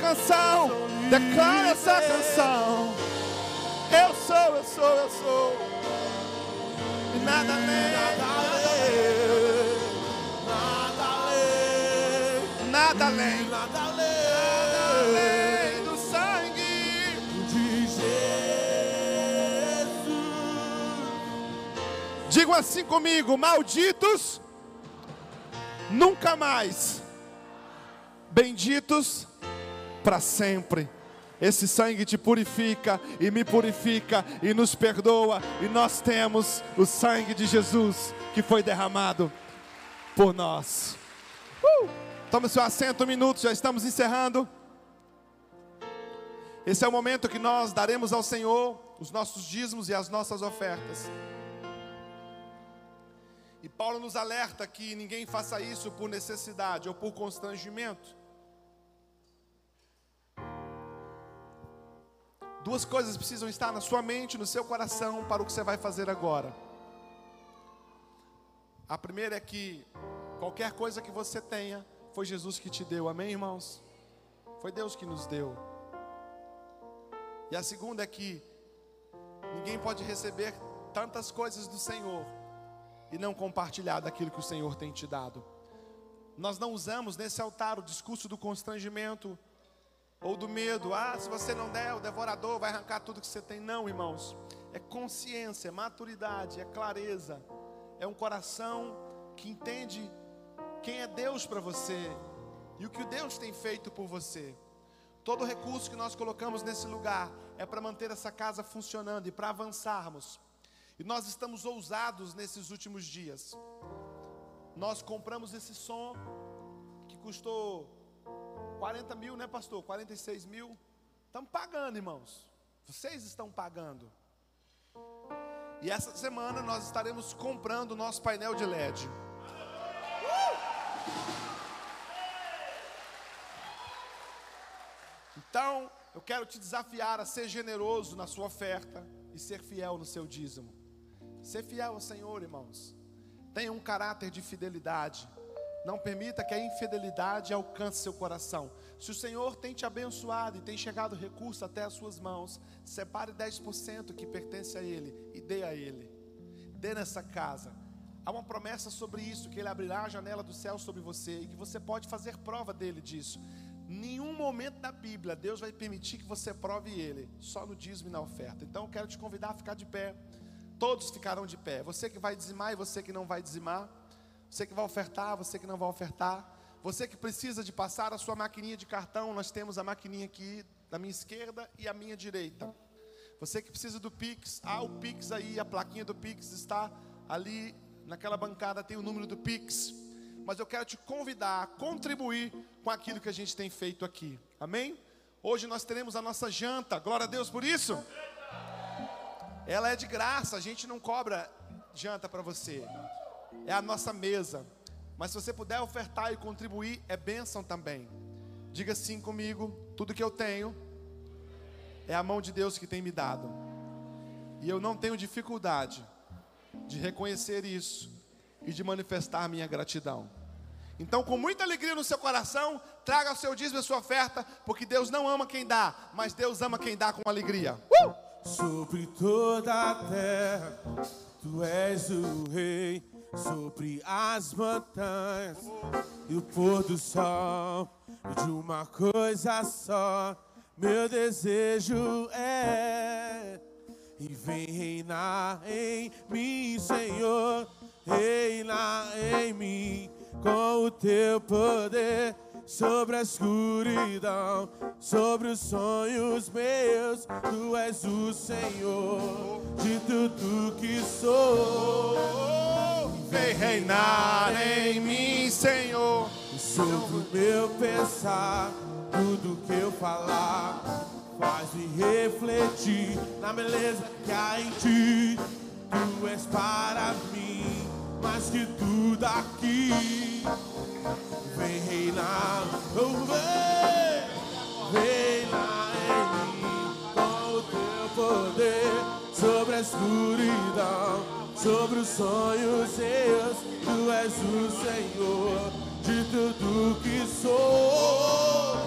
Canção, declara essa canção. Eu sou, eu sou, eu sou. E nada além, Nada além, nada além, do sangue. de Jesus. Digam assim comigo: malditos, nunca mais, benditos para sempre. Esse sangue te purifica e me purifica e nos perdoa, e nós temos o sangue de Jesus que foi derramado por nós. Uh! Tome seu assento um minuto, já estamos encerrando. Esse é o momento que nós daremos ao Senhor os nossos dízimos e as nossas ofertas. E Paulo nos alerta que ninguém faça isso por necessidade ou por constrangimento. Duas coisas precisam estar na sua mente, no seu coração, para o que você vai fazer agora. A primeira é que qualquer coisa que você tenha, foi Jesus que te deu, amém, irmãos? Foi Deus que nos deu. E a segunda é que ninguém pode receber tantas coisas do Senhor e não compartilhar daquilo que o Senhor tem te dado. Nós não usamos nesse altar o discurso do constrangimento ou do medo. Ah, se você não der, o devorador vai arrancar tudo que você tem. Não, irmãos. É consciência, é maturidade, é clareza. É um coração que entende quem é Deus para você e o que Deus tem feito por você. Todo recurso que nós colocamos nesse lugar é para manter essa casa funcionando e para avançarmos. E nós estamos ousados nesses últimos dias. Nós compramos esse som que custou 40 mil, né, pastor? 46 mil. Estamos pagando, irmãos. Vocês estão pagando. E essa semana nós estaremos comprando o nosso painel de LED. Então, eu quero te desafiar a ser generoso na sua oferta e ser fiel no seu dízimo. Ser fiel ao Senhor, irmãos. Tenha um caráter de fidelidade. Não permita que a infidelidade alcance seu coração. Se o Senhor tem te abençoado e tem chegado recurso até as suas mãos, separe 10% que pertence a Ele e dê a Ele. dê nessa casa. Há uma promessa sobre isso, que Ele abrirá a janela do céu sobre você e que você pode fazer prova dele disso. Nenhum momento da Bíblia Deus vai permitir que você prove Ele, só no dízimo e na oferta. Então eu quero te convidar a ficar de pé. Todos ficarão de pé. Você que vai dizimar e você que não vai dizimar. Você que vai ofertar, você que não vai ofertar. Você que precisa de passar a sua maquininha de cartão, nós temos a maquininha aqui da minha esquerda e a minha direita. Você que precisa do Pix, ah, o Pix aí, a plaquinha do Pix está ali naquela bancada, tem o número do Pix. Mas eu quero te convidar a contribuir com aquilo que a gente tem feito aqui. Amém? Hoje nós teremos a nossa janta. Glória a Deus por isso. Ela é de graça, a gente não cobra janta para você. É a nossa mesa. Mas se você puder ofertar e contribuir, é bênção também. Diga sim comigo: tudo que eu tenho é a mão de Deus que tem me dado. E eu não tenho dificuldade de reconhecer isso e de manifestar minha gratidão. Então, com muita alegria no seu coração, traga o seu dízimo e a sua oferta, porque Deus não ama quem dá, mas Deus ama quem dá com alegria. Uh! Sobre toda a terra, tu és o rei. Sobre as montanhas e o pôr do sol, de uma coisa só meu desejo é e vem reinar em mim, Senhor, reina em mim com o teu poder sobre a escuridão, sobre os sonhos meus. Tu és o Senhor de tudo que sou. Vem reinar em mim, Senhor, sobre o meu pensar tudo que eu falar faz-me refletir na beleza que há em ti. Tu és para mim mais que tudo aqui. Vem reinar, vem, reinar em mim com o teu poder sobre a escuridão, sobre os sonhos seus. Tu és o Senhor de tudo que sou.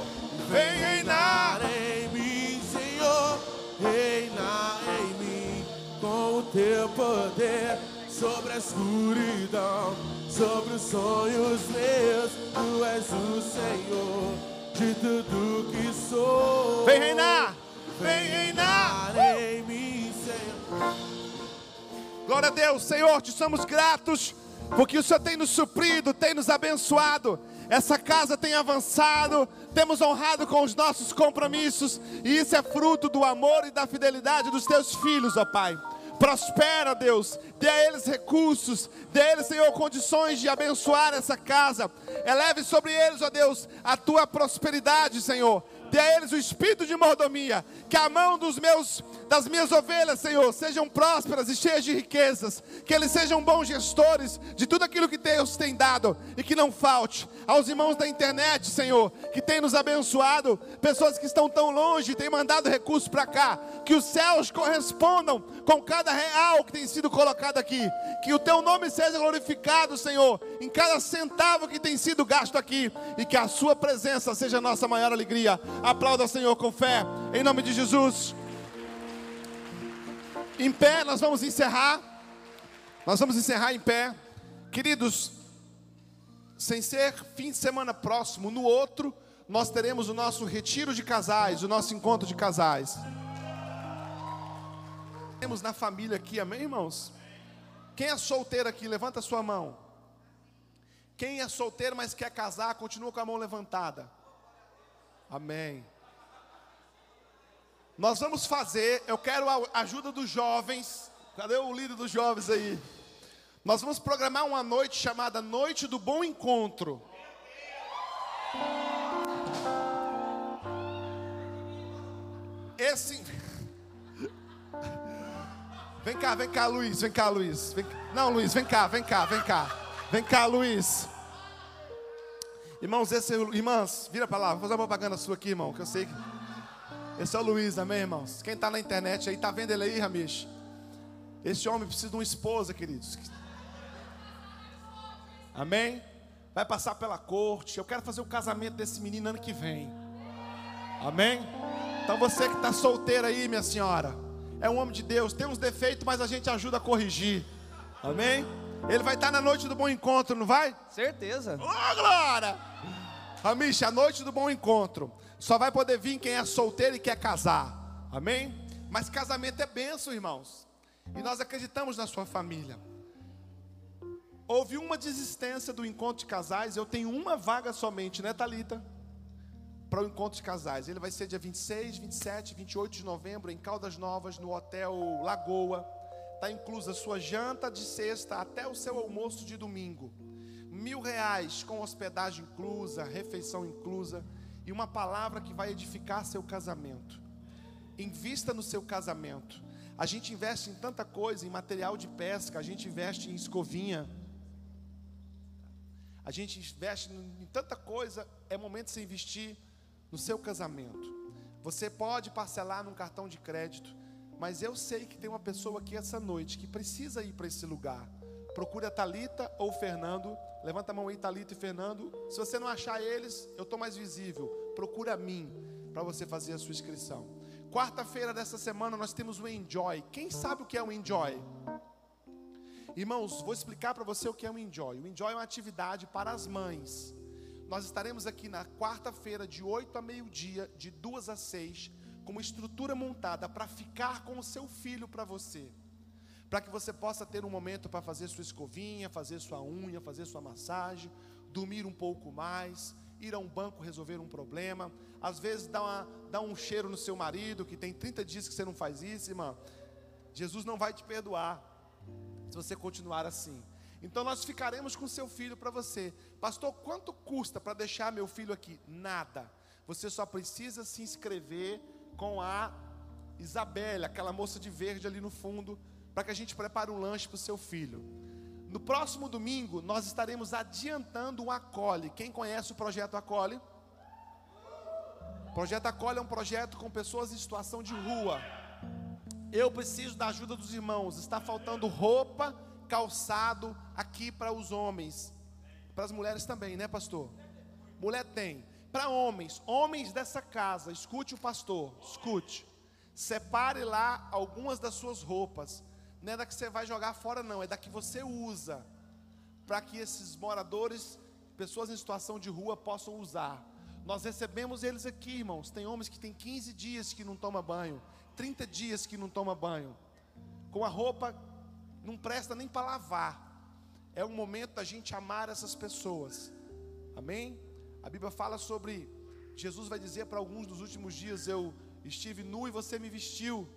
Vem reinar em mim, Senhor, reina em mim com o teu poder sobre a escuridão, sobre os sonhos meus. Tu és o Senhor de tudo que sou. Vem reinar, vem reinar em mim, Senhor. Glória a Deus, Senhor, te somos gratos porque o Senhor tem nos suprido, tem nos abençoado. Essa casa tem avançado, temos honrado com os nossos compromissos, e isso é fruto do amor e da fidelidade dos teus filhos, ó Pai. Prospera, Deus, dê a eles recursos, dê a eles, Senhor, condições de abençoar essa casa. Eleve sobre eles, ó Deus, a tua prosperidade, Senhor. Dê a eles o espírito de mordomia, que a mão dos meus das minhas ovelhas, Senhor, sejam prósperas e cheias de riquezas, que eles sejam bons gestores de tudo aquilo que Deus tem dado e que não falte. Aos irmãos da internet, Senhor, que tem nos abençoado, pessoas que estão tão longe, têm mandado recursos para cá, que os céus correspondam com cada real que tem sido colocado aqui, que o teu nome seja glorificado, Senhor, em cada centavo que tem sido gasto aqui e que a sua presença seja a nossa maior alegria. Aplauda, Senhor, com fé, em nome de Jesus. Em pé, nós vamos encerrar. Nós vamos encerrar em pé. Queridos, sem ser fim de semana próximo, no outro, nós teremos o nosso retiro de casais, o nosso encontro de casais. Temos na família aqui, amém, irmãos? Quem é solteiro aqui, levanta a sua mão. Quem é solteiro, mas quer casar, continua com a mão levantada. Amém. Nós vamos fazer, eu quero a ajuda dos jovens. Cadê o líder dos jovens aí? Nós vamos programar uma noite chamada Noite do Bom Encontro. Esse. Vem cá, vem cá, Luiz, vem cá, Luiz. Vem... Não, Luiz, vem cá, vem cá, vem cá. Vem cá, Luiz. Irmãos, esse, irmãs, vira para lá, vou fazer uma propaganda sua aqui, irmão, que eu sei que. Esse é o Luiz, amém, irmãos? Quem está na internet aí, está vendo ele aí, Ramish? Esse homem precisa de uma esposa, queridos. Amém? Vai passar pela corte. Eu quero fazer o casamento desse menino ano que vem. Amém? Então você que está solteiro aí, minha senhora, é um homem de Deus, tem uns defeitos, mas a gente ajuda a corrigir. Amém? Ele vai estar na noite do bom encontro, não vai? Certeza. Ô, glória! Amish, a noite do bom encontro. Só vai poder vir quem é solteiro e quer casar. Amém? Mas casamento é benção, irmãos. E nós acreditamos na sua família. Houve uma desistência do encontro de casais. Eu tenho uma vaga somente, né, Thalita? Para o encontro de casais. Ele vai ser dia 26, 27, 28 de novembro em Caldas Novas, no Hotel Lagoa. Está inclusa sua janta de sexta até o seu almoço de domingo. Mil reais com hospedagem inclusa, refeição inclusa e uma palavra que vai edificar seu casamento. Invista no seu casamento. A gente investe em tanta coisa, em material de pesca, a gente investe em escovinha. A gente investe em tanta coisa, é momento de você investir no seu casamento. Você pode parcelar num cartão de crédito, mas eu sei que tem uma pessoa aqui essa noite que precisa ir para esse lugar. Procure a Talita ou o Fernando. Levanta a mão aí, Talita e Fernando. Se você não achar eles, eu estou mais visível. Procure a mim para você fazer a sua inscrição. Quarta-feira dessa semana nós temos o Enjoy. Quem sabe o que é o Enjoy? Irmãos, vou explicar para você o que é o Enjoy. O Enjoy é uma atividade para as mães. Nós estaremos aqui na quarta-feira, de 8 a meio-dia, de 2 a 6, com uma estrutura montada para ficar com o seu filho para você. Para que você possa ter um momento para fazer sua escovinha, fazer sua unha, fazer sua massagem, dormir um pouco mais, ir a um banco resolver um problema. Às vezes dá, uma, dá um cheiro no seu marido, que tem 30 dias que você não faz isso, irmã. Jesus não vai te perdoar se você continuar assim. Então nós ficaremos com seu filho para você. Pastor, quanto custa para deixar meu filho aqui? Nada. Você só precisa se inscrever com a Isabela, aquela moça de verde ali no fundo, para que a gente prepare um lanche para o seu filho. No próximo domingo, nós estaremos adiantando um Acole. Quem conhece o projeto Acole? O projeto Acole é um projeto com pessoas em situação de rua. Eu preciso da ajuda dos irmãos. Está faltando roupa, calçado aqui para os homens. Para as mulheres também, né, pastor? Mulher tem. Para homens, homens dessa casa, escute o pastor, escute. Separe lá algumas das suas roupas. Não é da que você vai jogar fora, não, é da que você usa. Para que esses moradores, pessoas em situação de rua, possam usar. Nós recebemos eles aqui, irmãos. Tem homens que têm 15 dias que não tomam banho. 30 dias que não toma banho, com a roupa não presta nem para lavar. É o momento da gente amar essas pessoas. Amém? A Bíblia fala sobre Jesus vai dizer para alguns dos últimos dias: Eu estive nu e você me vestiu.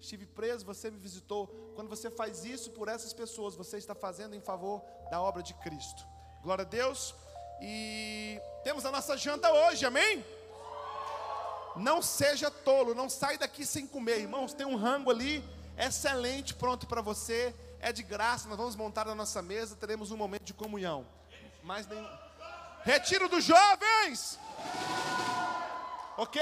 Estive preso, você me visitou. Quando você faz isso por essas pessoas, você está fazendo em favor da obra de Cristo. Glória a Deus. E temos a nossa janta hoje, amém? Não seja tolo, não sai daqui sem comer, irmãos. Tem um rango ali, excelente, pronto para você. É de graça, nós vamos montar na nossa mesa, teremos um momento de comunhão. Mas nem. Retiro dos jovens! Ok?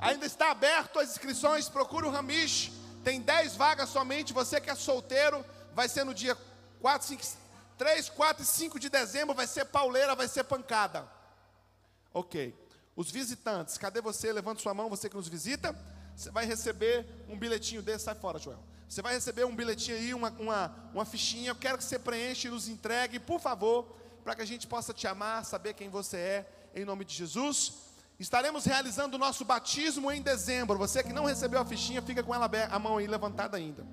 Ainda está aberto as inscrições, procure o Ramish. Tem 10 vagas somente. Você que é solteiro, vai ser no dia 4, 5, 3, 4 e 5 de dezembro. Vai ser pauleira, vai ser pancada. Ok. Os visitantes, cadê você? Levante sua mão, você que nos visita. Você vai receber um bilhetinho desse, sai fora, Joel. Você vai receber um bilhetinho aí, uma, uma, uma fichinha. Eu quero que você preencha e nos entregue, por favor, para que a gente possa te amar, saber quem você é, em nome de Jesus. Estaremos realizando o nosso batismo em dezembro. Você que não recebeu a fichinha, fica com ela a mão aí levantada ainda.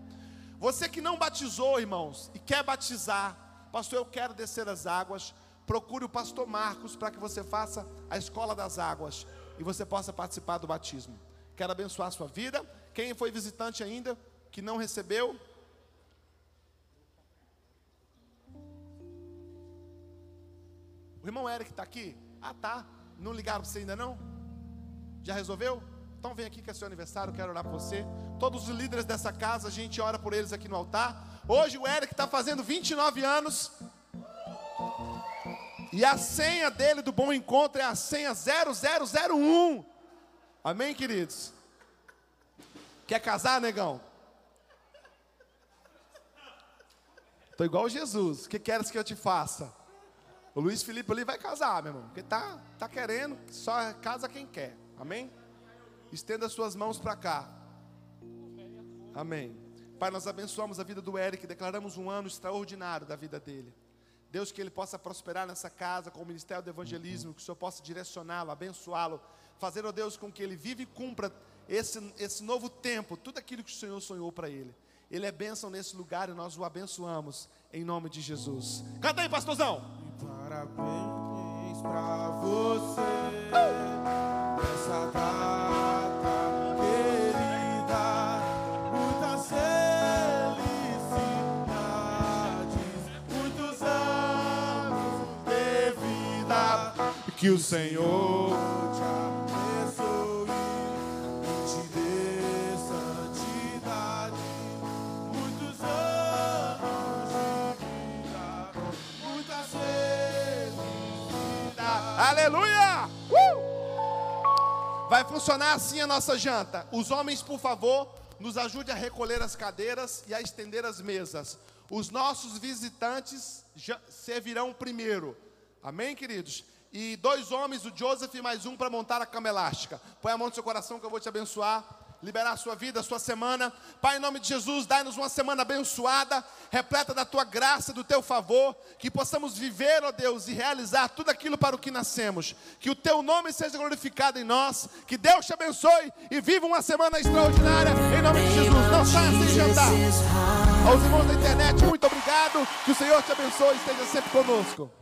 Você que não batizou, irmãos, e quer batizar, pastor, eu quero descer as águas procure o pastor Marcos para que você faça a escola das águas e você possa participar do batismo. Quero abençoar a sua vida. Quem foi visitante ainda, que não recebeu, O irmão Eric está aqui? Ah, tá. Não ligaram para você ainda não? Já resolveu? Então vem aqui que é seu aniversário, quero orar por você. Todos os líderes dessa casa, a gente ora por eles aqui no altar. Hoje o Eric está fazendo 29 anos. E a senha dele do bom encontro é a senha 0001. Amém, queridos? Quer casar, negão? Estou igual Jesus. O que queres que eu te faça? O Luiz Felipe ali vai casar, meu irmão. Porque tá, tá querendo, só casa quem quer. Amém? Estenda suas mãos para cá. Amém. Pai, nós abençoamos a vida do Eric, declaramos um ano extraordinário da vida dele. Deus, que ele possa prosperar nessa casa com o ministério do evangelismo, que o Senhor possa direcioná-lo, abençoá-lo, fazer, ó Deus, com que ele vive e cumpra esse, esse novo tempo, tudo aquilo que o Senhor sonhou para ele. Ele é bênção nesse lugar e nós o abençoamos em nome de Jesus. Canta aí, pastorzão. Parabéns pra você nessa data querida. Muitas felicidades, muitos anos de vida. Que o Senhor Aleluia! Uh! Vai funcionar assim a nossa janta. Os homens, por favor, nos ajude a recolher as cadeiras e a estender as mesas. Os nossos visitantes servirão primeiro. Amém, queridos? E dois homens, o Joseph e mais um, para montar a cama elástica. Põe a mão no seu coração que eu vou te abençoar. Liberar a sua vida, a sua semana. Pai, em nome de Jesus, dai-nos uma semana abençoada, repleta da tua graça, do teu favor, que possamos viver, ó Deus, e realizar tudo aquilo para o que nascemos. Que o teu nome seja glorificado em nós, que Deus te abençoe e viva uma semana extraordinária, em nome de Jesus. Não saia sem jantar. Aos irmãos da internet, muito obrigado. Que o Senhor te abençoe e esteja sempre conosco.